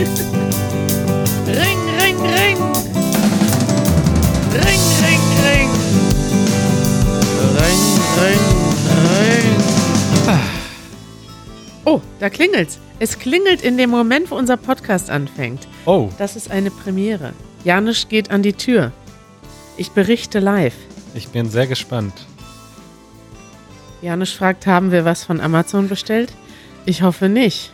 Ring, ring, ring. Ring, ring, ring. Ring, ring, ring. Oh, da klingelt's. Es klingelt in dem Moment, wo unser Podcast anfängt. Oh, Das ist eine Premiere. Janusz geht an die Tür. Ich berichte live. ich bin sehr gespannt. Janusz fragt, haben wir was von Amazon bestellt? Ich hoffe nicht.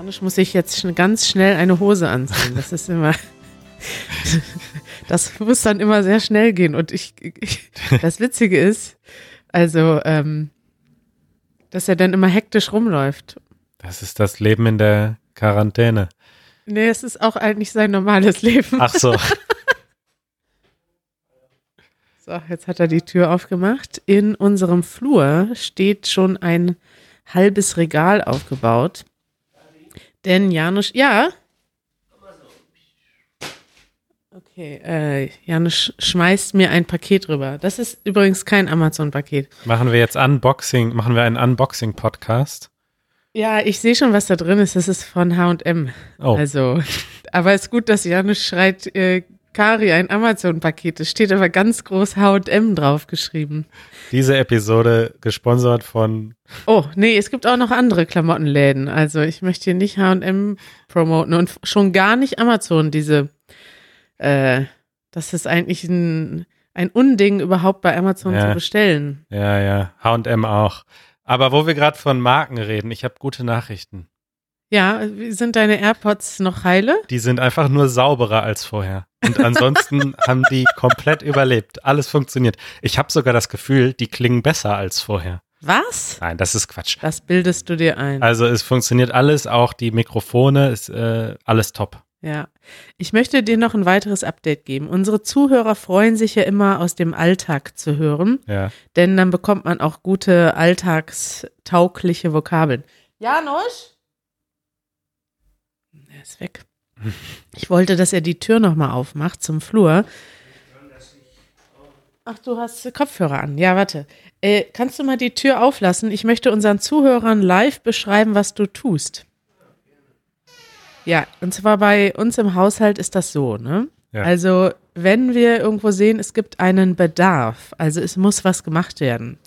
Janusz muss sich jetzt schn- ganz schnell eine Hose anziehen. Das ist immer. Das muss dann immer sehr schnell gehen. Und ich, ich das Witzige ist, also, ähm, dass er dann immer hektisch rumläuft. Das ist das Leben in der Quarantäne. Nee, es ist auch eigentlich sein normales Leben. Ach so. So, jetzt hat er die Tür aufgemacht. In unserem Flur steht schon ein halbes Regal aufgebaut. Denn Janusz, ja. Okay, äh, Janusz schmeißt mir ein Paket rüber. Das ist übrigens kein Amazon-Paket. Machen wir jetzt Unboxing, machen wir einen Unboxing-Podcast. Ja, ich sehe schon, was da drin ist. Das ist von H&M. Oh, Also, aber es ist gut, dass Janusz schreit, äh, Kari, ein Amazon-Paket. Es steht aber ganz groß H&M draufgeschrieben. diese Episode gesponsert von, Oh, nee, es gibt auch noch andere Klamottenläden. Also ich möchte hier nicht H&M promoten und schon gar nicht Amazon, diese, äh, das ist eigentlich ein, ein Unding überhaupt bei Amazon Ja. zu bestellen. ja, ja, H&M auch. Aber wo wir gerade von Marken reden, ich habe gute Nachrichten. Ja, sind deine AirPods noch heile? Die sind einfach nur sauberer als vorher. Und ansonsten haben die komplett überlebt. Alles funktioniert. Ich habe sogar das Gefühl, die klingen besser als vorher. Was? Nein, das ist Quatsch. Das bildest du dir ein. Also es funktioniert alles, auch die Mikrofone, ist äh, alles top. Ja. Ich möchte dir noch ein weiteres Update geben. Unsere Zuhörer freuen sich ja immer aus dem Alltag zu hören. Ja. denn dann bekommt man auch gute alltagstaugliche Vokabeln. Janusz? Er ist weg. Ich wollte, dass er die Tür nochmal aufmacht zum Flur. Ach, du hast Kopfhörer an. Ja, warte. Äh, kannst du mal die Tür auflassen? Ich möchte unseren Zuhörern live beschreiben, was du tust. Ja, und zwar bei uns im Haushalt ist das so, ne? Ja. Also, wenn wir irgendwo sehen, es gibt einen Bedarf, also es muss was gemacht werden,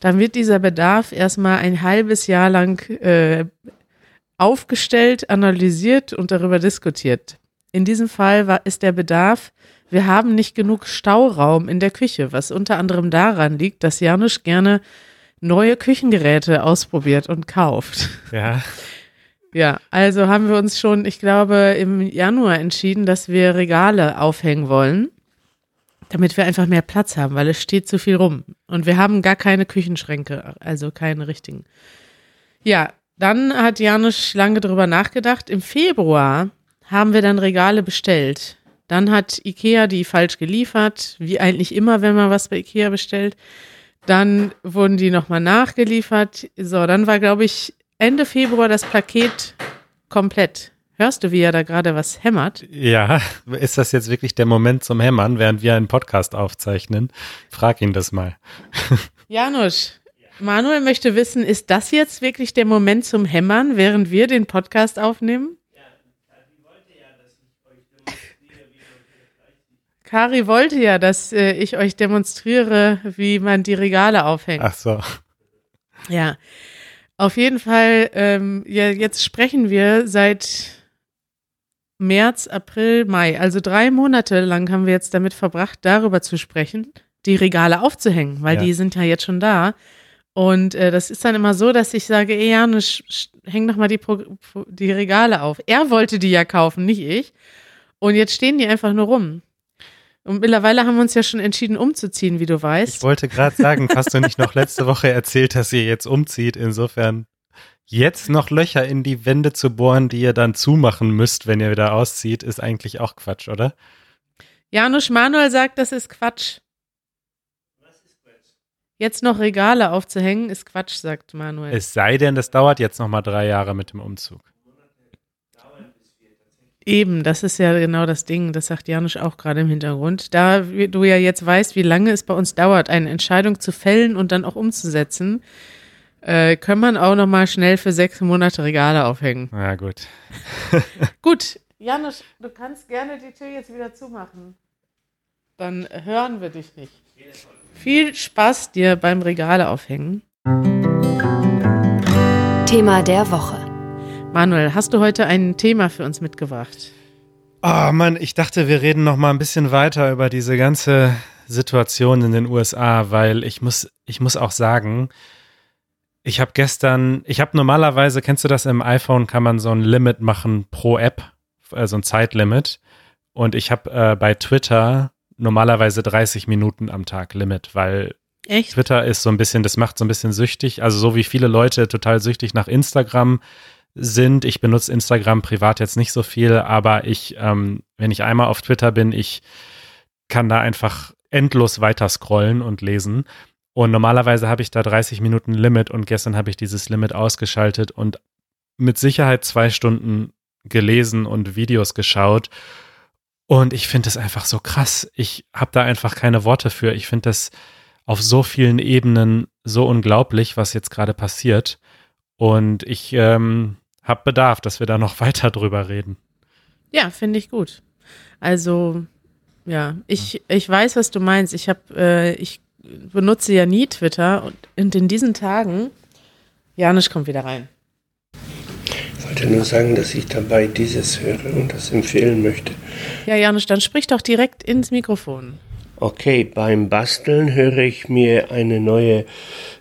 dann wird dieser Bedarf erstmal ein halbes Jahr lang äh, aufgestellt, analysiert und darüber diskutiert. In diesem Fall war, ist der Bedarf, wir haben nicht genug Stauraum in der Küche, was unter anderem daran liegt, dass Janusz gerne neue Küchengeräte ausprobiert und kauft. Ja. Ja, also haben wir uns schon, ich glaube, im Januar entschieden, dass wir Regale aufhängen wollen, damit wir einfach mehr Platz haben, weil es steht zu viel rum. Und wir haben gar keine Küchenschränke, also keine richtigen. Ja, dann hat Janusz lange drüber nachgedacht. Im Februar haben wir dann Regale bestellt. Dann hat Ikea die falsch geliefert, wie eigentlich immer, wenn man was bei Ikea bestellt. Dann wurden die nochmal nachgeliefert. So, dann war, glaube ich, Ende Februar das Paket komplett. Hörst du, wie er da gerade was hämmert? Ja, ist das jetzt wirklich der Moment zum Hämmern, während wir einen Podcast aufzeichnen? Frag ihn das mal. Janusz, Manuel möchte wissen, ist das jetzt wirklich der Moment zum Hämmern, während wir den Podcast aufnehmen? Kari wollte ja, dass äh, ich euch demonstriere, wie man die Regale aufhängt. Ach so. Ja, auf jeden Fall, ähm, ja, jetzt sprechen wir seit März, April, Mai. Also drei Monate lang haben wir jetzt damit verbracht, darüber zu sprechen, die Regale aufzuhängen, weil Ja. die sind ja jetzt schon da. Und äh, das ist dann immer so, dass ich sage, ey Janusz, häng doch mal die, Pro die Regale auf. Er wollte die ja kaufen, nicht ich. Und jetzt stehen die einfach nur rum. Und mittlerweile haben wir uns ja schon entschieden, umzuziehen, wie du weißt. Ich wollte gerade sagen, hast du nicht noch letzte Woche erzählt, dass ihr jetzt umzieht? Insofern jetzt noch Löcher in die Wände zu bohren, die ihr dann zumachen müsst, wenn ihr wieder auszieht, ist eigentlich auch Quatsch, oder? Janusz Manuel sagt, das ist Quatsch. Jetzt noch Regale aufzuhängen, ist Quatsch, sagt Manuel. Es sei denn, das dauert jetzt noch mal drei Jahre mit dem Umzug. Eben, das ist ja genau das Ding, das sagt Janusz auch gerade im Hintergrund. Da du ja jetzt weißt, wie lange es bei uns dauert, eine Entscheidung zu fällen und dann auch umzusetzen, Äh, kann man auch noch mal schnell für sechs Monate Regale aufhängen. Ja, gut. Gut, Janusz, du kannst gerne die Tür jetzt wieder zumachen. Dann hören wir dich nicht. Viel Spaß dir beim Regale aufhängen. Thema der Woche. Manuel, hast du heute ein Thema für uns mitgebracht? Oh Mann, ich dachte, wir reden noch mal ein bisschen weiter über diese ganze Situation in den USA, weil ich muss, ich muss auch sagen, ich habe gestern, ich habe normalerweise, kennst du das im iPhone, kann man so ein Limit machen pro App, also ein Zeitlimit. Und ich habe äh, bei Twitter normalerweise 30 Minuten am Tag Limit, weil Echt? Twitter ist so ein bisschen, das macht so ein bisschen süchtig. Also so wie viele Leute total süchtig nach Instagram sind. Ich benutze Instagram privat jetzt nicht so viel, aber ich, ähm, wenn ich einmal auf Twitter bin, ich kann da einfach endlos weiter scrollen und lesen. Und normalerweise habe ich da 30 Minuten Limit und gestern habe ich dieses Limit ausgeschaltet und mit Sicherheit zwei Stunden gelesen und Videos geschaut. Und ich finde es einfach so krass. Ich habe da einfach keine Worte für. Ich finde das auf so vielen Ebenen so unglaublich, was jetzt gerade passiert. Und ich ähm, habe Bedarf, dass wir da noch weiter drüber reden. Ja, finde ich gut. Also, ja, ich, ich weiß, was du meinst. Ich habe, äh, ich benutze ja nie Twitter und, in diesen Tagen, Janusz kommt wieder rein. Ich wollte nur sagen, dass ich dabei dieses höre und das empfehlen möchte. Ja, Janusz, dann sprich doch direkt ins Mikrofon. Okay, beim Basteln höre ich mir eine neue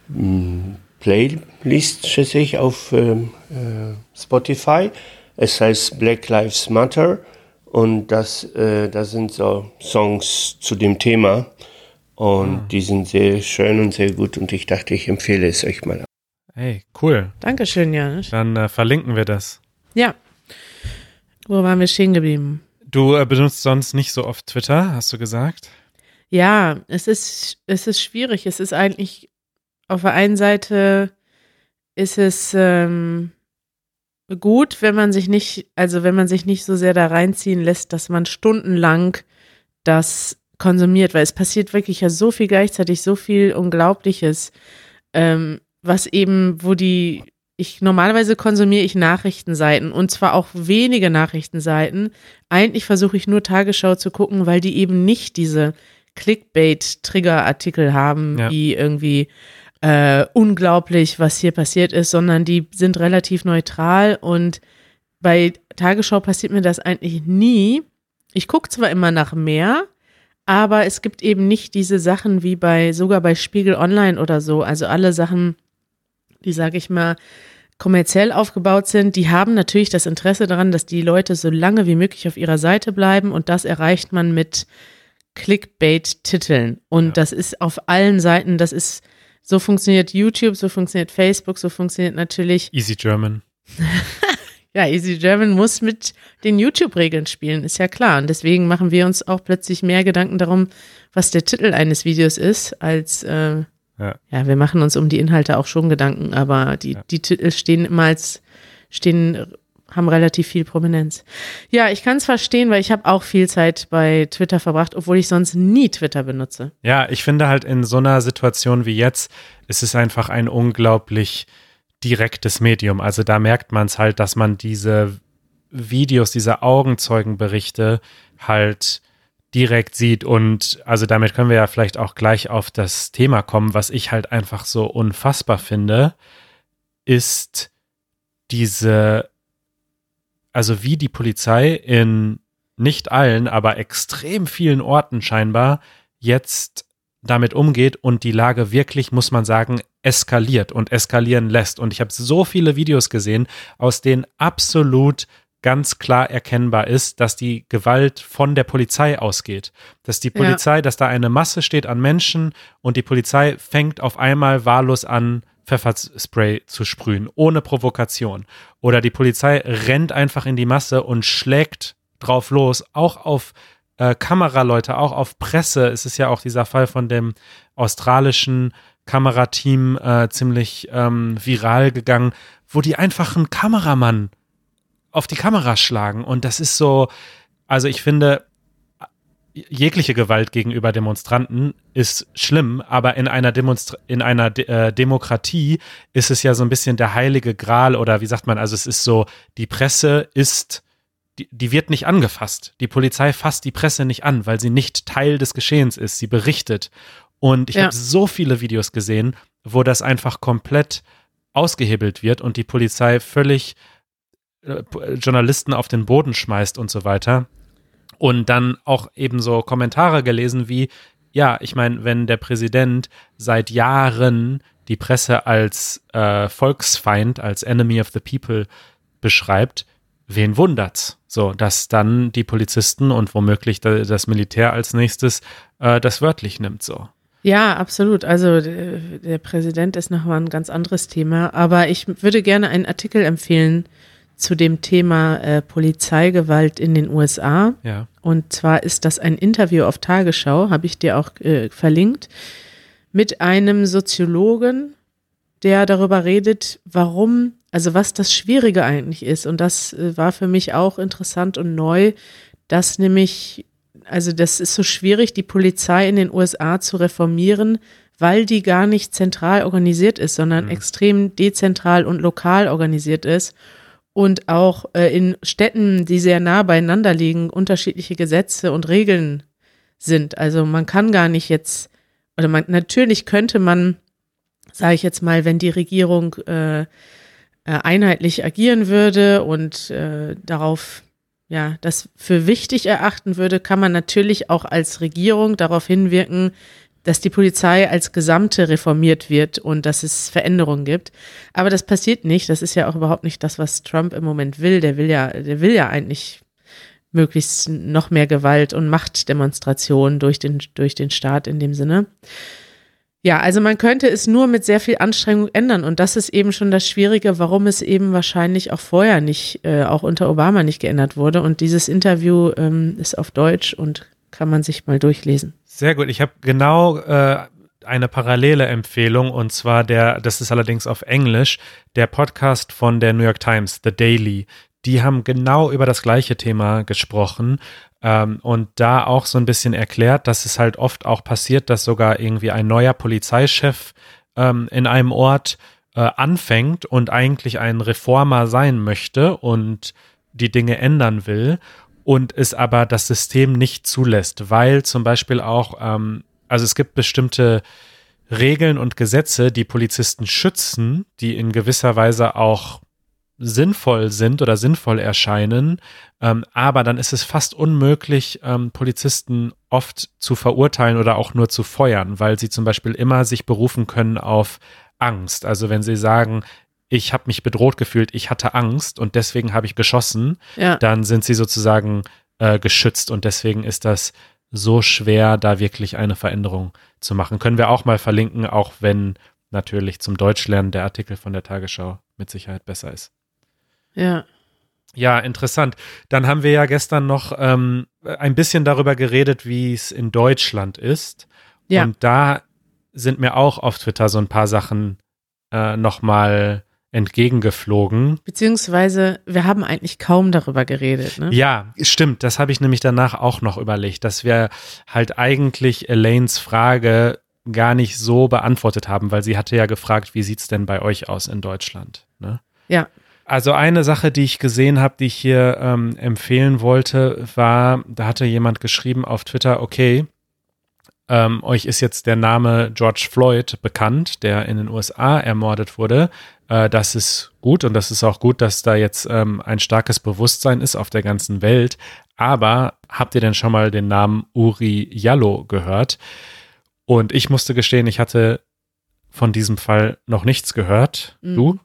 mh, Playlist, schätze ich, auf ähm, äh, Spotify. Es heißt Black Lives Matter und das, äh, das sind so Songs zu dem Thema und die sind sehr schön und sehr gut und ich dachte, ich empfehle es euch mal. Hey, cool. Dankeschön, Janusz. Dann äh, verlinken wir das. Ja. Wo waren wir stehen geblieben? Du äh, benutzt sonst nicht so oft Twitter, hast du gesagt? Ja, es ist, es ist schwierig. Es ist eigentlich, auf der einen Seite ist es ähm, gut, wenn man sich nicht, also wenn man sich nicht so sehr da reinziehen lässt, dass man stundenlang das konsumiert, weil es passiert wirklich ja so viel gleichzeitig, so viel Unglaubliches, ähm, was eben, wo die, ich normalerweise konsumiere ich Nachrichtenseiten und zwar auch wenige Nachrichtenseiten. Eigentlich versuche ich nur Tagesschau zu gucken, weil die eben nicht diese Clickbait-Trigger-Artikel haben, Ja. die irgendwie äh, unglaublich, was hier passiert ist, sondern die sind relativ neutral und bei Tagesschau passiert mir das eigentlich nie. Ich gucke zwar immer nach mehr, aber es gibt eben nicht diese Sachen wie bei, sogar bei Spiegel Online oder so. Also alle Sachen, die, sage ich mal, kommerziell aufgebaut sind, die haben natürlich das Interesse daran, dass die Leute so lange wie möglich auf ihrer Seite bleiben und das erreicht man mit Clickbait-Titeln. Und Ja. das ist auf allen Seiten, das ist, so funktioniert YouTube, so funktioniert Facebook, so funktioniert natürlich Easy German. ja, Easy German muss mit den YouTube-Regeln spielen, ist ja klar. Und deswegen machen wir uns auch plötzlich mehr Gedanken darum, was der Titel eines Videos ist, als äh, Ja. ja, wir machen uns um die Inhalte auch schon Gedanken, aber die, Ja. die Titel stehen immer als, stehen, haben relativ viel Prominenz. Ja, ich kann es verstehen, weil ich habe auch viel Zeit bei Twitter verbracht, obwohl ich sonst nie Twitter benutze. Ja, ich finde halt in so einer Situation wie jetzt, ist es einfach ein unglaublich direktes Medium. Also da merkt man es halt, dass man diese Videos, diese Augenzeugenberichte halt direkt sieht. Und also damit können wir ja vielleicht auch gleich auf das Thema kommen, was ich halt einfach so unfassbar finde, ist diese, also wie die Polizei in nicht allen, aber extrem vielen Orten scheinbar jetzt damit umgeht und die Lage wirklich, muss man sagen, eskaliert und eskalieren lässt. Und ich habe so viele Videos gesehen, aus denen absolut ganz klar erkennbar ist, dass die Gewalt von der Polizei ausgeht. Dass die Ja. Polizei, dass da eine Masse steht an Menschen und die Polizei fängt auf einmal wahllos an, Pfefferspray zu sprühen, ohne Provokation. Oder die Polizei rennt einfach in die Masse und schlägt drauf los, auch auf äh, Kameraleute, auch auf Presse. Es ist ja auch dieser Fall von dem australischen Kamerateam äh, ziemlich ähm, viral gegangen, wo die einfach einen Kameramann auf die Kamera schlagen. Und das ist so, also ich finde, jegliche Gewalt gegenüber Demonstranten ist schlimm, aber in einer, Demonstra in einer De äh, Demokratie ist es ja so ein bisschen der heilige Gral oder wie sagt man, also es ist so, die Presse ist, die, die wird nicht angefasst. Die Polizei fasst die Presse nicht an, weil sie nicht Teil des Geschehens ist. Sie berichtet. Und ich ja. habe so viele Videos gesehen, wo das einfach komplett ausgehebelt wird und die Polizei völlig Journalisten auf den Boden schmeißt und so weiter. Und dann auch eben so Kommentare gelesen wie, ja, ich meine, wenn der Präsident seit Jahren die Presse als äh, Volksfeind, als Enemy of the People beschreibt, wen wundert's? So, dass dann die Polizisten und womöglich das Militär als nächstes äh, das wörtlich nimmt, so. Ja, absolut. Also der Präsident ist nochmal ein ganz anderes Thema. Aber ich würde gerne einen Artikel empfehlen zu dem Thema äh, Polizeigewalt in den USA. Ja. Und zwar ist das ein Interview auf Tagesschau, habe ich dir auch äh, verlinkt, mit einem Soziologen, der darüber redet, warum, also was das Schwierige eigentlich ist. Und das äh, war für mich auch interessant und neu, dass nämlich also das ist so schwierig, die Polizei in den USA zu reformieren, weil die gar nicht zentral organisiert ist, sondern mhm. extrem dezentral und lokal organisiert ist und auch äh, in Städten, die sehr nah beieinander liegen, unterschiedliche Gesetze und Regeln sind. Also man kann gar nicht jetzt, oder man, natürlich könnte man, sage ich jetzt mal, wenn die Regierung äh, äh, einheitlich agieren würde und äh, darauf ja, das für wichtig erachten würde, kann man natürlich auch als Regierung darauf hinwirken, dass die Polizei als Gesamte reformiert wird und dass es Veränderungen gibt. Aber das passiert nicht. Das ist ja auch überhaupt nicht das, was Trump im Moment will. Der will ja, der will ja eigentlich möglichst noch mehr Gewalt und Machtdemonstrationen durch den, durch den Staat in dem Sinne. Ja, also man könnte es nur mit sehr viel Anstrengung ändern und das ist eben schon das Schwierige, warum es eben wahrscheinlich auch vorher nicht, äh, auch unter Obama nicht geändert wurde. Und dieses Interview ähm, ist auf Deutsch und kann man sich mal durchlesen. Sehr gut. Ich habe genau äh, eine parallele Empfehlung und zwar der, das ist allerdings auf Englisch, der Podcast von der New York Times, The Daily. Die haben genau über das gleiche Thema gesprochen ähm, und da auch so ein bisschen erklärt, dass es halt oft auch passiert, dass sogar irgendwie ein neuer Polizeichef ähm, in einem Ort äh, anfängt und eigentlich ein Reformer sein möchte und die Dinge ändern will und es aber das System nicht zulässt, weil zum Beispiel auch, ähm, also es gibt bestimmte Regeln und Gesetze, die Polizisten schützen, die in gewisser Weise auch sinnvoll sind oder sinnvoll erscheinen, ähm, aber dann ist es fast unmöglich, ähm, Polizisten oft zu verurteilen oder auch nur zu feuern, weil sie zum Beispiel immer sich berufen können auf Angst. Also wenn sie sagen, ich habe mich bedroht gefühlt, ich hatte Angst und deswegen habe ich geschossen, ja. dann sind sie sozusagen äh, geschützt und deswegen ist das so schwer, da wirklich eine Veränderung zu machen. Können wir auch mal verlinken, auch wenn natürlich zum Deutschlernen der Artikel von der Tagesschau mit Sicherheit besser ist. Ja. Ja, interessant. Dann haben wir ja gestern noch ähm, ein bisschen darüber geredet, wie es in Deutschland ist. Ja. Und da sind mir auch auf Twitter so ein paar Sachen äh, nochmal entgegengeflogen. Beziehungsweise wir haben eigentlich kaum darüber geredet. Ne? Ja, stimmt. Das habe ich nämlich danach auch noch überlegt, dass wir halt eigentlich Elaines Frage gar nicht so beantwortet haben, weil sie hatte ja gefragt, wie sieht es denn bei euch aus in Deutschland? Ne? Ja. Also eine Sache, die ich gesehen habe, die ich hier ähm, empfehlen wollte, war, da hatte jemand geschrieben auf Twitter, okay, ähm, euch ist jetzt der Name George Floyd bekannt, der in den USA ermordet wurde. Äh, das ist gut und das ist auch gut, dass da jetzt ähm, ein starkes Bewusstsein ist auf der ganzen Welt. Aber habt ihr denn schon mal den Namen Uri Jallo gehört? Und ich musste gestehen, ich hatte von diesem Fall noch nichts gehört. Mhm. Du?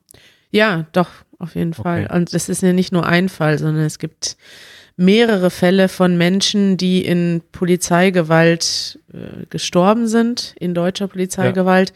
Ja, doch, auf jeden Fall. Okay. Und es ist ja nicht nur ein Fall, sondern es gibt mehrere Fälle von Menschen, die in Polizeigewalt äh, gestorben sind, in deutscher Polizeigewalt. Ja.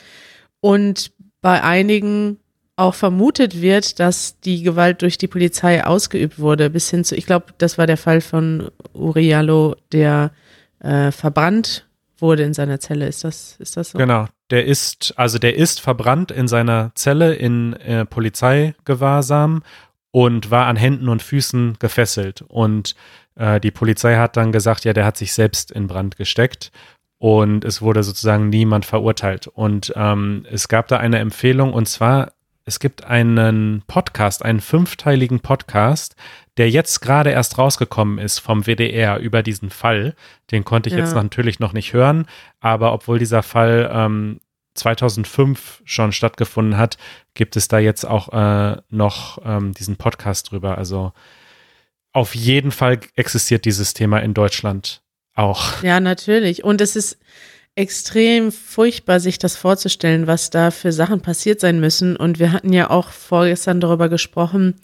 Und bei einigen auch vermutet wird, dass die Gewalt durch die Polizei ausgeübt wurde, bis hin zu, ich glaube, das war der Fall von Uriallo, der äh, verbrannt wurde in seiner Zelle. Ist das, ist das so? Genau. Der ist, also der ist verbrannt in seiner Zelle in äh, Polizeigewahrsam und war an Händen und Füßen gefesselt. Und Äh, die Polizei hat dann gesagt, ja, der hat sich selbst in Brand gesteckt und es wurde sozusagen niemand verurteilt. Und ähm, es gab da eine Empfehlung und zwar, es gibt einen Podcast, einen fünfteiligen Podcast, der jetzt gerade erst rausgekommen ist vom WDR über diesen Fall. Den konnte ich ja. jetzt natürlich noch nicht hören, aber obwohl dieser Fall ähm, 2005 schon stattgefunden hat, gibt es da jetzt auch äh, noch ähm, diesen Podcast drüber. Also auf jeden Fall existiert dieses Thema in Deutschland auch. Ja, natürlich. Und es ist extrem furchtbar, sich das vorzustellen, was da für Sachen passiert sein müssen. Und wir hatten ja auch vorgestern darüber gesprochen,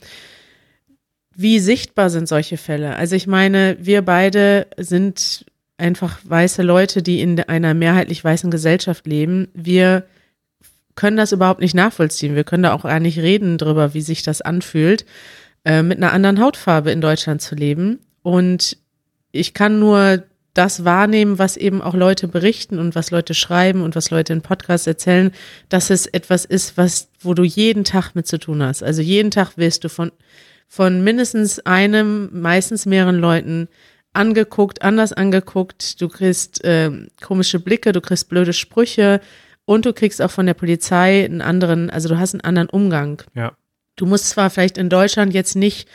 wie sichtbar sind solche Fälle. Also ich meine, wir beide sind einfach weiße Leute, die in einer mehrheitlich weißen Gesellschaft leben. Wir können das überhaupt nicht nachvollziehen. Wir können da auch gar nicht reden drüber, wie sich das anfühlt, äh, mit einer anderen Hautfarbe in Deutschland zu leben. Und ich kann nur das wahrnehmen, was eben auch Leute berichten und was Leute schreiben und was Leute in Podcasts erzählen, dass es etwas ist, was, wo du jeden Tag mit zu tun hast. Also jeden Tag wirst du von, von mindestens einem, meistens mehreren Leuten angeguckt, anders angeguckt. Du kriegst äh, komische Blicke, du kriegst blöde Sprüche und du kriegst auch von der Polizei einen anderen, also du hast einen anderen Umgang. Ja. Du musst zwar vielleicht in Deutschland jetzt nicht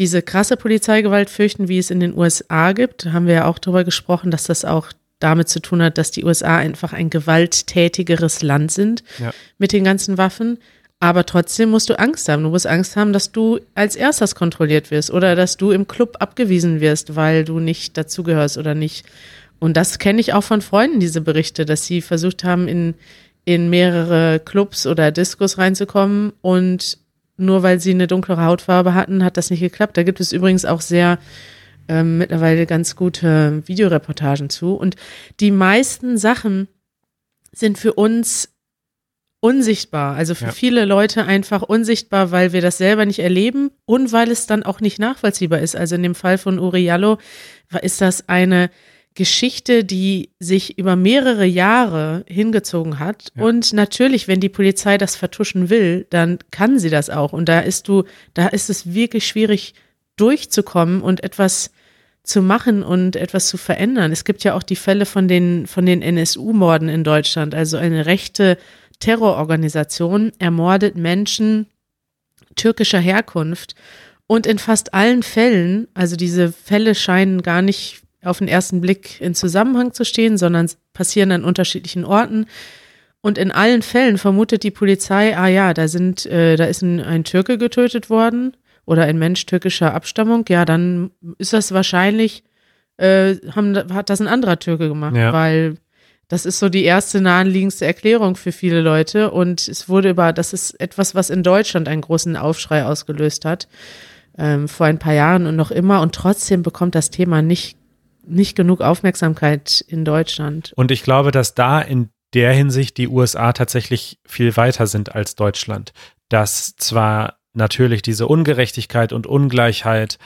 diese krasse Polizeigewalt fürchten, wie es in den USA gibt. Da haben wir ja auch darüber gesprochen, dass das auch damit zu tun hat, dass die USA einfach ein gewalttätigeres Land sind ja. mit den ganzen Waffen. Aber trotzdem musst du Angst haben. Du musst Angst haben, dass du als erstes kontrolliert wirst oder dass du im Club abgewiesen wirst, weil du nicht dazugehörst oder nicht. Und das kenne ich auch von Freunden, diese Berichte, dass sie versucht haben, in, in mehrere Clubs oder Diskos reinzukommen und nur weil sie eine dunklere Hautfarbe hatten, hat das nicht geklappt. Da gibt es übrigens auch sehr ähm, mittlerweile ganz gute Videoreportagen zu. Und die meisten Sachen sind für uns unsichtbar. Also für ja. viele Leute einfach unsichtbar, weil wir das selber nicht erleben und weil es dann auch nicht nachvollziehbar ist. Also in dem Fall von Uriallo ist das eine Geschichte, die sich über mehrere Jahre hingezogen hat. Ja. Und natürlich, wenn die Polizei das vertuschen will, dann kann sie das auch. Und da ist du, da ist es wirklich schwierig durchzukommen und etwas zu machen und etwas zu verändern. Es gibt ja auch die Fälle von den, von den NSU-Morden in Deutschland. Also eine rechte Terrororganisation ermordet Menschen türkischer Herkunft. Und in fast allen Fällen, also diese Fälle scheinen gar nicht auf den ersten Blick in Zusammenhang zu stehen, sondern passieren an unterschiedlichen Orten. Und in allen Fällen vermutet die Polizei, ah ja, da sind, äh, da ist ein, ein Türke getötet worden oder ein Mensch türkischer Abstammung, ja, dann ist das wahrscheinlich, äh, haben, hat das ein anderer Türke gemacht, ja. weil das ist so die erste naheliegendste Erklärung für viele Leute. Und es wurde über, das ist etwas, was in Deutschland einen großen Aufschrei ausgelöst hat, ähm, vor ein paar Jahren und noch immer. Und trotzdem bekommt das Thema nicht nicht genug Aufmerksamkeit in Deutschland. Und ich glaube, dass da in der Hinsicht die USA tatsächlich viel weiter sind als Deutschland. Dass zwar natürlich diese Ungerechtigkeit und Ungleichheit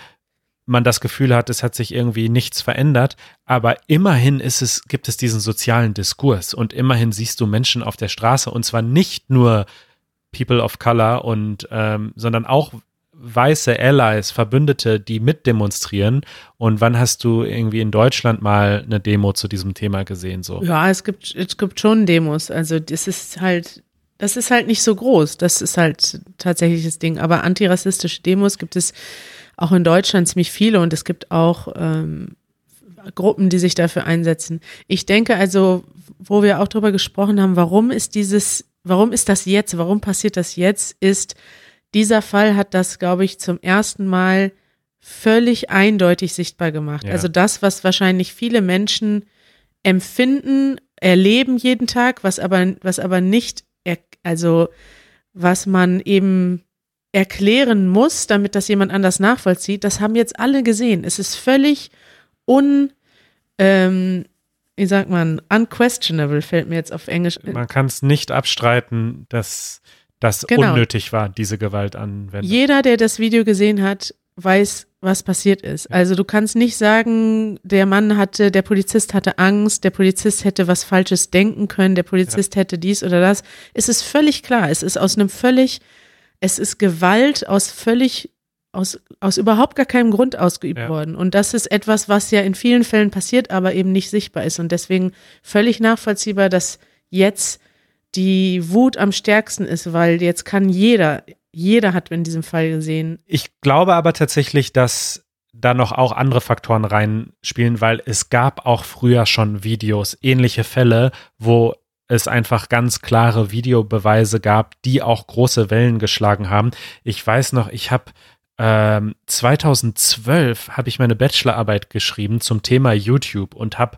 man das Gefühl hat, es hat sich irgendwie nichts verändert, aber immerhin ist es, gibt es diesen sozialen Diskurs und immerhin siehst du Menschen auf der Straße und zwar nicht nur People of Color und ähm, sondern auch weiße Allies, Verbündete, die mitdemonstrieren. Und wann hast du irgendwie in Deutschland mal eine Demo zu diesem Thema gesehen? So? Ja, es gibt, es gibt schon Demos. Also das ist halt, das ist halt nicht so groß. Das ist halt tatsächlich das Ding. Aber antirassistische Demos gibt es auch in Deutschland ziemlich viele und es gibt auch ähm, Gruppen, die sich dafür einsetzen. Ich denke also, wo wir auch drüber gesprochen haben, warum ist dieses, warum ist das jetzt, warum passiert das jetzt, ist, dieser Fall hat das, glaube ich, zum ersten Mal völlig eindeutig sichtbar gemacht. Ja. Also das, was wahrscheinlich viele Menschen empfinden, erleben jeden Tag, was aber, was aber nicht, also was man eben erklären muss, damit das jemand anders nachvollzieht, das haben jetzt alle gesehen. Es ist völlig un, ähm, wie sagt man, unquestionable, fällt mir jetzt auf Englisch. Man kann es nicht abstreiten, dass das genau. unnötig war, diese Gewaltanwendung. Jeder, der das Video gesehen hat, weiß, was passiert ist. Also du kannst nicht sagen, der Mann hatte, der Polizist hatte Angst, der Polizist hätte was Falsches denken können, der Polizist ja. hätte dies oder das. Es ist völlig klar. Es ist aus einem völlig, es ist Gewalt aus völlig aus, aus überhaupt gar keinem Grund ausgeübt Ja. worden. Und das ist etwas, was ja in vielen Fällen passiert, aber eben nicht sichtbar ist. Und deswegen völlig nachvollziehbar, dass jetzt die Wut am stärksten ist, weil jetzt kann jeder, jeder hat in diesem Fall gesehen, Ich glaube aber tatsächlich, dass da noch auch andere Faktoren reinspielen, weil es gab auch früher schon Videos, ähnliche Fälle, wo es einfach ganz klare Videobeweise gab, die auch große Wellen geschlagen haben. Ich weiß noch, ich habe ähm, 2012 habe ich meine Bachelorarbeit geschrieben zum Thema YouTube und habe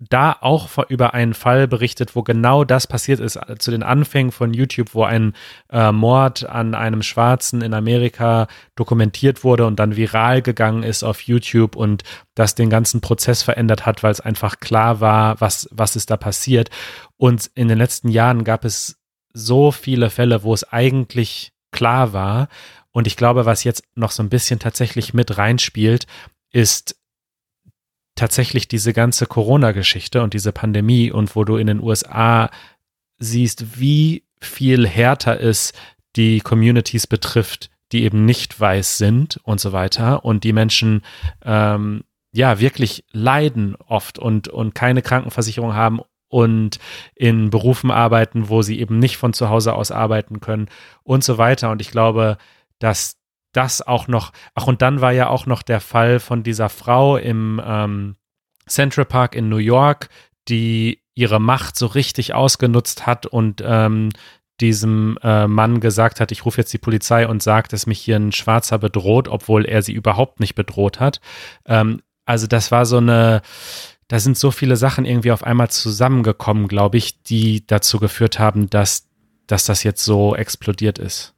da auch über einen Fall berichtet, wo genau das passiert ist, äh, zu den Anfängen von YouTube, wo ein äh, Mord an einem Schwarzen in Amerika dokumentiert wurde und dann viral gegangen ist auf YouTube und das den ganzen Prozess verändert hat, weil es einfach klar war, was, was ist da passiert. Und in den letzten Jahren gab es so viele Fälle, wo es eigentlich klar war. Und ich glaube, was jetzt noch so ein bisschen tatsächlich mit reinspielt, ist tatsächlich diese ganze Corona-Geschichte und diese Pandemie und wo du in den USA siehst, wie viel härter es die Communities betrifft, die eben nicht weiß sind und so weiter und die Menschen ähm, ja wirklich leiden oft und, und keine Krankenversicherung haben und in Berufen arbeiten, wo sie eben nicht von zu Hause aus arbeiten können und so weiter. Und ich glaube, dass das auch noch, ach und dann war ja auch noch der Fall von dieser Frau im ähm, Central Park in New York, die ihre Macht so richtig ausgenutzt hat und ähm, diesem äh, Mann gesagt hat, ich rufe jetzt die Polizei und sagt, dass mich hier ein Schwarzer bedroht, obwohl er sie überhaupt nicht bedroht hat. Ähm, also das war so eine, da sind so viele Sachen irgendwie auf einmal zusammengekommen, glaube ich, die dazu geführt haben, dass, dass das jetzt so explodiert ist.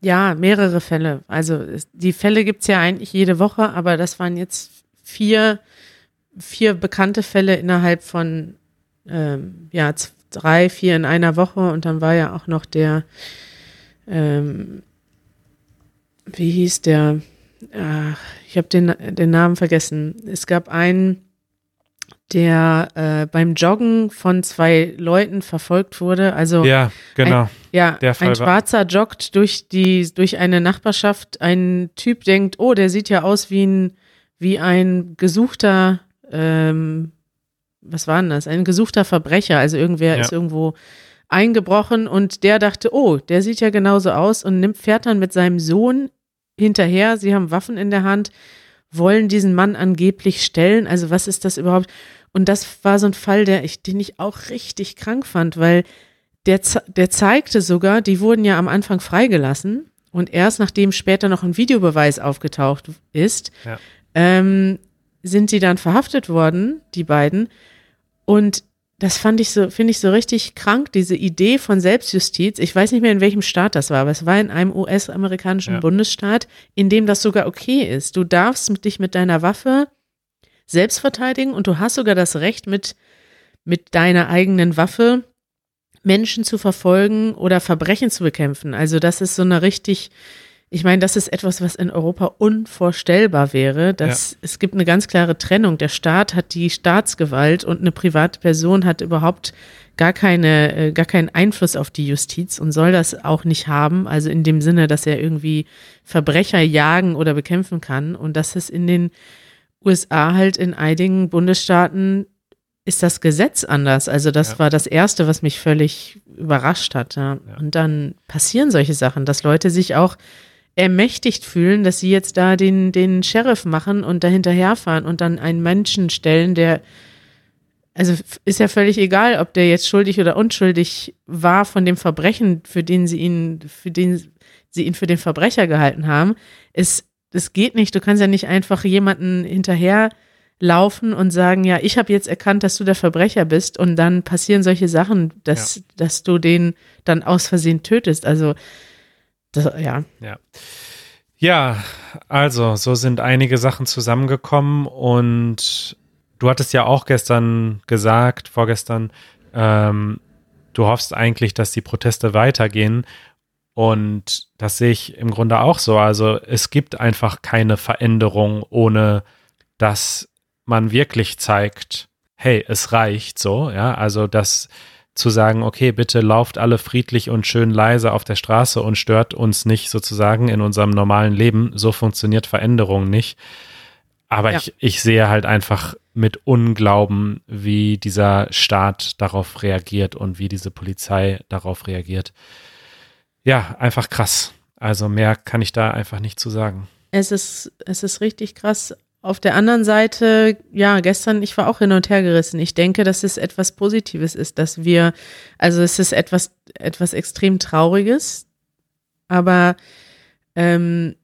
Ja, mehrere Fälle. Also die Fälle gibt's ja eigentlich jede Woche, aber das waren jetzt vier, vier bekannte Fälle innerhalb von ähm, ja, drei, vier in einer Woche und dann war ja auch noch der, ähm, wie hieß der? Ach, ich habe den, den Namen vergessen. Es gab einen, der äh, beim Joggen von zwei Leuten verfolgt wurde. Also Ja, genau. ja, Der Fall ein war- Schwarzer joggt durch die durch eine Nachbarschaft. Ein Typ denkt, oh, der sieht ja aus wie ein wie ein gesuchter, ähm, was war denn das? Ein gesuchter Verbrecher. Also irgendwer Ja. ist irgendwo eingebrochen und der dachte, oh, der sieht ja genauso aus und nimmt fährt dann mit seinem Sohn hinterher. Sie haben Waffen in der Hand, wollen diesen Mann angeblich stellen. Also was ist das überhaupt? Und das war so ein Fall, der ich, den ich auch richtig krank fand, weil der, der zeigte sogar, die wurden ja am Anfang freigelassen und erst nachdem später noch ein Videobeweis aufgetaucht ist, Ja. ähm, sind sie dann verhaftet worden, die beiden. Und das fand ich so, finde ich so richtig krank, diese Idee von Selbstjustiz. Ich weiß nicht mehr, in welchem Staat das war, aber es war in einem US-amerikanischen Ja. Bundesstaat, in dem das sogar okay ist. Du darfst dich mit deiner Waffe selbst verteidigen und du hast sogar das Recht, mit, mit deiner eigenen Waffe Menschen zu verfolgen oder Verbrechen zu bekämpfen. Also das ist so eine richtig, ich meine, das ist etwas, was in Europa unvorstellbar wäre. Dass Es gibt eine ganz klare Trennung. Der Staat hat die Staatsgewalt und eine private Person hat überhaupt gar keine, äh, gar keinen Einfluss auf die Justiz und soll das auch nicht haben. Also in dem Sinne, dass er irgendwie Verbrecher jagen oder bekämpfen kann. Und das ist in den USA halt in einigen Bundesstaaten ist das Gesetz anders. Also das Ja. war das Erste, was mich völlig überrascht hat. Ja. Und dann passieren solche Sachen, dass Leute sich auch ermächtigt fühlen, dass sie jetzt da den, den Sheriff machen und da hinterherfahren und dann einen Menschen stellen, der, also ist ja völlig egal, ob der jetzt schuldig oder unschuldig war von dem Verbrechen, für den sie ihn, für den sie ihn für den Verbrecher gehalten haben. Es, es geht nicht. Du kannst ja nicht einfach jemanden hinterher laufen und sagen, ja, ich habe jetzt erkannt, dass du der Verbrecher bist und dann passieren solche Sachen, dass, dass du den dann aus Versehen tötest. Also, das, ja. Ja. Ja, also so sind einige Sachen zusammengekommen und du hattest ja auch gestern gesagt, vorgestern, ähm, du hoffst eigentlich, dass die Proteste weitergehen und das sehe ich im Grunde auch so. Also es gibt einfach keine Veränderung, ohne dass man wirklich zeigt, hey, es reicht so, ja, also dass zu sagen, okay, bitte lauft alle friedlich und schön leise auf der Straße und stört uns nicht sozusagen in unserem normalen Leben. So funktioniert Veränderung nicht. Aber ja. ich, ich sehe halt einfach mit Unglauben, wie dieser Staat darauf reagiert und wie diese Polizei darauf reagiert. Ja, einfach krass. Also mehr kann ich da einfach nicht zu sagen. Es ist, es ist richtig krass. Auf der anderen Seite, ja, gestern, ich war auch hin und her gerissen. Ich denke, dass es etwas Positives ist, dass wir, also es ist etwas, etwas extrem Trauriges, aber ähm,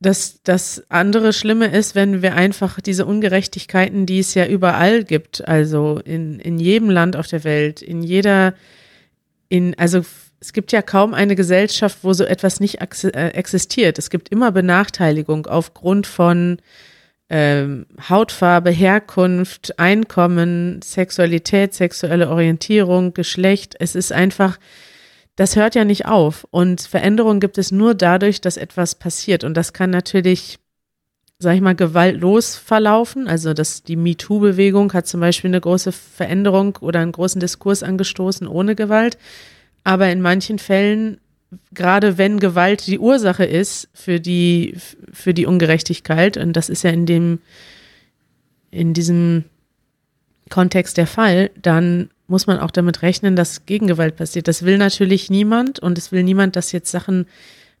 das, das andere Schlimme ist, wenn wir einfach diese Ungerechtigkeiten, die es ja überall gibt, also in, in jedem Land auf der Welt, in jeder, in, also es gibt ja kaum eine Gesellschaft, wo so etwas nicht äh, existiert. Es gibt immer Benachteiligung aufgrund von ähm, Hautfarbe, Herkunft, Einkommen, Sexualität, sexuelle Orientierung, Geschlecht. Es ist einfach, das hört ja nicht auf. Und Veränderung gibt es nur dadurch, dass etwas passiert. Und das kann natürlich, sag ich mal, gewaltlos verlaufen. Also dass die MeToo-Bewegung hat zum Beispiel eine große Veränderung oder einen großen Diskurs angestoßen ohne Gewalt. Aber in manchen Fällen, gerade wenn Gewalt die Ursache ist für die, für die Ungerechtigkeit, und das ist ja in dem, in diesem Kontext der Fall, dann muss man auch damit rechnen, dass Gegengewalt passiert. Das will natürlich niemand und es will niemand, dass jetzt Sachen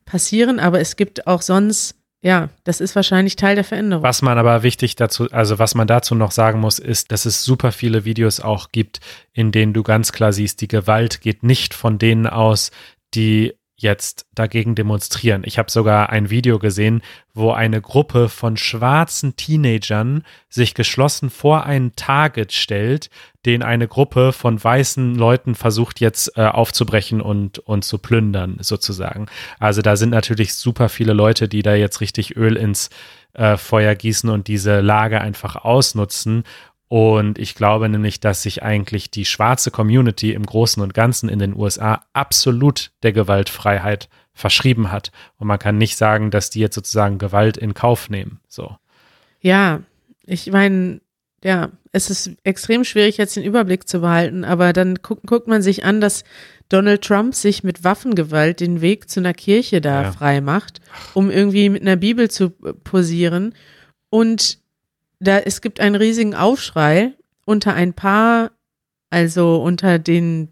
passieren, aber es gibt auch sonst ja, das ist wahrscheinlich Teil der Veränderung. Was man aber wichtig dazu, also was man dazu noch sagen muss, ist, dass es super viele Videos auch gibt, in denen du ganz klar siehst, die Gewalt geht nicht von denen aus, die jetzt dagegen demonstrieren. Ich habe sogar ein Video gesehen, wo eine Gruppe von schwarzen Teenagern sich geschlossen vor ein Target stellt, den eine Gruppe von weißen Leuten versucht jetzt äh, aufzubrechen und, und zu plündern, sozusagen. Also da sind natürlich super viele Leute, die da jetzt richtig Öl ins äh, Feuer gießen und diese Lage einfach ausnutzen. Und ich glaube nämlich, dass sich eigentlich die schwarze Community im Großen und Ganzen in den USA absolut der Gewaltfreiheit verschrieben hat. Und man kann nicht sagen, dass die jetzt sozusagen Gewalt in Kauf nehmen. So. Ja, ich meine, ja, es ist extrem schwierig, jetzt den Überblick zu behalten, aber dann guckt, guckt man sich an, dass Donald Trump sich mit Waffengewalt den Weg zu einer Kirche da ja. frei macht, um irgendwie mit einer Bibel zu posieren. Und da, es gibt einen riesigen Aufschrei unter ein paar, also unter den,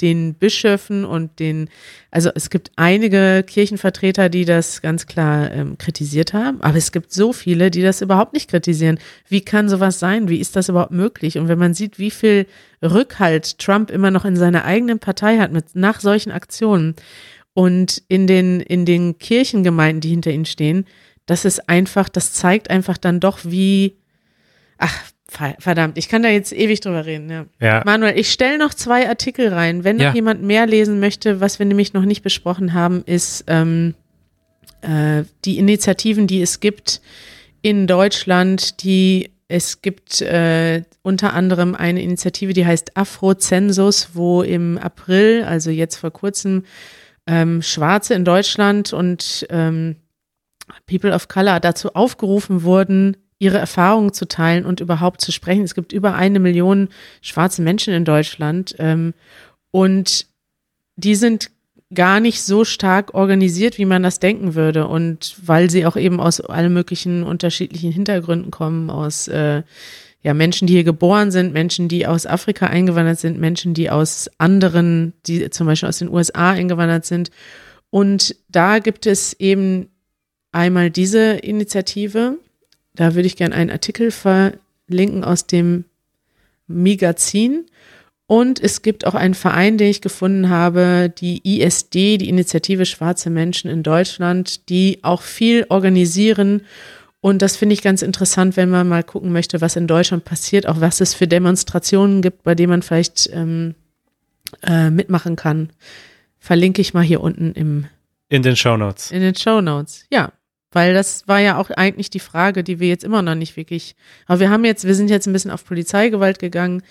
den Bischöfen und den, also es gibt einige Kirchenvertreter, die das ganz klar ähm, kritisiert haben, aber es gibt so viele, die das überhaupt nicht kritisieren. Wie kann sowas sein? Wie ist das überhaupt möglich? Und wenn man sieht, wie viel Rückhalt Trump immer noch in seiner eigenen Partei hat mit nach solchen Aktionen und in den, in den Kirchengemeinden, die hinter ihnen stehen, das ist einfach, das zeigt einfach dann doch, wie, Ach, verdammt, ich kann da jetzt ewig drüber reden. Ja. ja. Manuel, ich stelle noch zwei Artikel rein. Wenn noch ja. jemand mehr lesen möchte, was wir nämlich noch nicht besprochen haben, ist ähm, äh, die Initiativen, die es gibt in Deutschland, die es gibt äh, unter anderem eine Initiative, die heißt Afrozensus, wo im April, also jetzt vor kurzem, ähm, Schwarze in Deutschland und ähm, People of Color dazu aufgerufen wurden, ihre Erfahrungen zu teilen und überhaupt zu sprechen. Es gibt über eine Million schwarze Menschen in Deutschland ähm, und die sind gar nicht so stark organisiert, wie man das denken würde. Und weil sie auch eben aus allen möglichen unterschiedlichen Hintergründen kommen, aus äh, ja, Menschen, die hier geboren sind, Menschen, die aus Afrika eingewandert sind, Menschen, die aus anderen, die zum Beispiel aus den USA eingewandert sind. Und da gibt es eben einmal diese Initiative, da würde ich gerne einen Artikel verlinken aus dem Magazin. Und es gibt auch einen Verein, den ich gefunden habe, die ISD, die Initiative Schwarze Menschen in Deutschland, die auch viel organisieren. Und das finde ich ganz interessant, wenn man mal gucken möchte, was in Deutschland passiert, auch was es für Demonstrationen gibt, bei denen man vielleicht ähm, äh, mitmachen kann. Verlinke ich mal hier unten im in den Show Notes. In den Show Notes, ja. Weil das war ja auch eigentlich die Frage, die wir jetzt immer noch nicht wirklich. Aber wir haben jetzt, wir sind jetzt ein bisschen auf Polizeigewalt gegangen,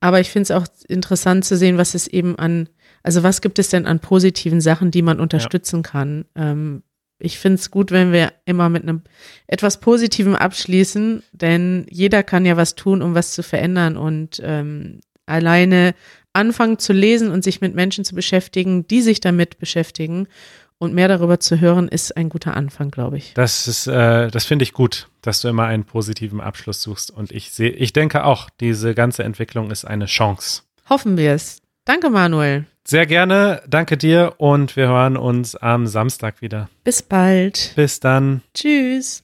aber ich finde es auch interessant zu sehen, was es eben an, also was gibt es denn an positiven Sachen, die man unterstützen ja. kann. Ähm, ich finde es gut, wenn wir immer mit einem etwas Positivem abschließen, denn jeder kann ja was tun, um was zu verändern und ähm, alleine anfangen zu lesen und sich mit Menschen zu beschäftigen, die sich damit beschäftigen. Und mehr darüber zu hören, ist ein guter Anfang, glaube ich. Das ist, äh, das finde ich gut, dass du immer einen positiven Abschluss suchst. Und ich sehe, ich denke auch, diese ganze Entwicklung ist eine Chance. Hoffen wir es. Danke, Manuel. Sehr gerne, danke dir und wir hören uns am Samstag wieder. Bis bald. Bis dann. Tschüss.